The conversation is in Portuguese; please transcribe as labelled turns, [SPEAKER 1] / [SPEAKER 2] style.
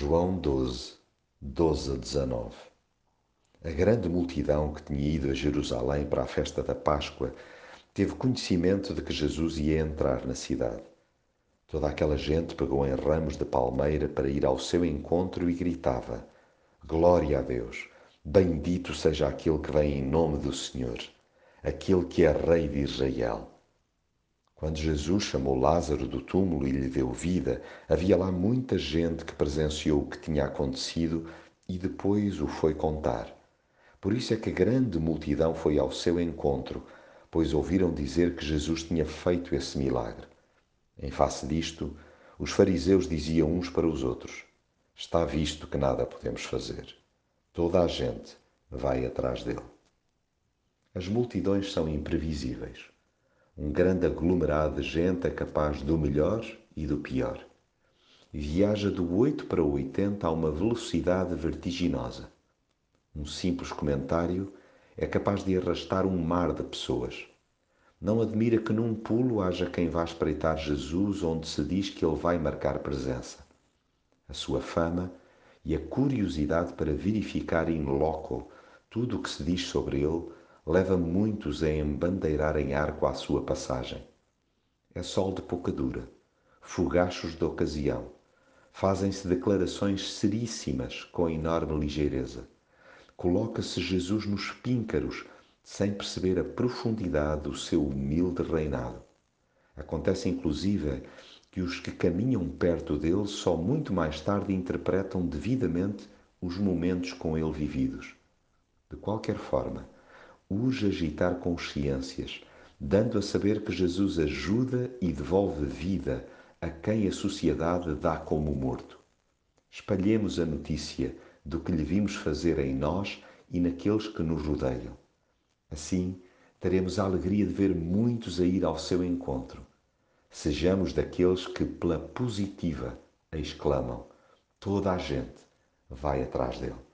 [SPEAKER 1] João 12, 12 a 19 A grande multidão que tinha ido a Jerusalém para a festa da Páscoa teve conhecimento de que Jesus ia entrar na cidade. Toda aquela gente pegou em ramos de palmeira para ir ao seu encontro e gritava: Glória a Deus! Bendito seja aquele que vem em nome do Senhor, aquele que é Rei de Israel. Quando Jesus chamou Lázaro do túmulo e lhe deu vida, havia lá muita gente que presenciou o que tinha acontecido e depois o foi contar. Por isso é que grande multidão foi ao seu encontro, pois ouviram dizer que Jesus tinha feito esse milagre. Em face disto, os fariseus diziam uns para os outros: Está visto que nada podemos fazer. Toda a gente vai atrás dele. As multidões são imprevisíveis um grande aglomerado de gente é capaz do melhor e do pior. Viaja do 8 para o 80 a uma velocidade vertiginosa. Um simples comentário é capaz de arrastar um mar de pessoas. Não admira que num pulo haja quem vá espreitar Jesus onde se diz que ele vai marcar presença. A sua fama e a curiosidade para verificar in loco tudo o que se diz sobre ele leva muitos a embandeirarem arco à sua passagem. É sol de pouca dura, fogachos de ocasião, fazem-se declarações seríssimas com enorme ligeireza. Coloca-se Jesus nos píncaros, sem perceber a profundidade do seu humilde reinado. Acontece inclusive que os que caminham perto dele só muito mais tarde interpretam devidamente os momentos com ele vividos. De qualquer forma, urge agitar consciências, dando a saber que Jesus ajuda e devolve vida a quem a sociedade dá como morto. Espalhemos a notícia do que lhe vimos fazer em nós e naqueles que nos rodeiam. Assim, teremos a alegria de ver muitos a ir ao seu encontro. Sejamos daqueles que, pela positiva, exclamam: toda a gente vai atrás dele.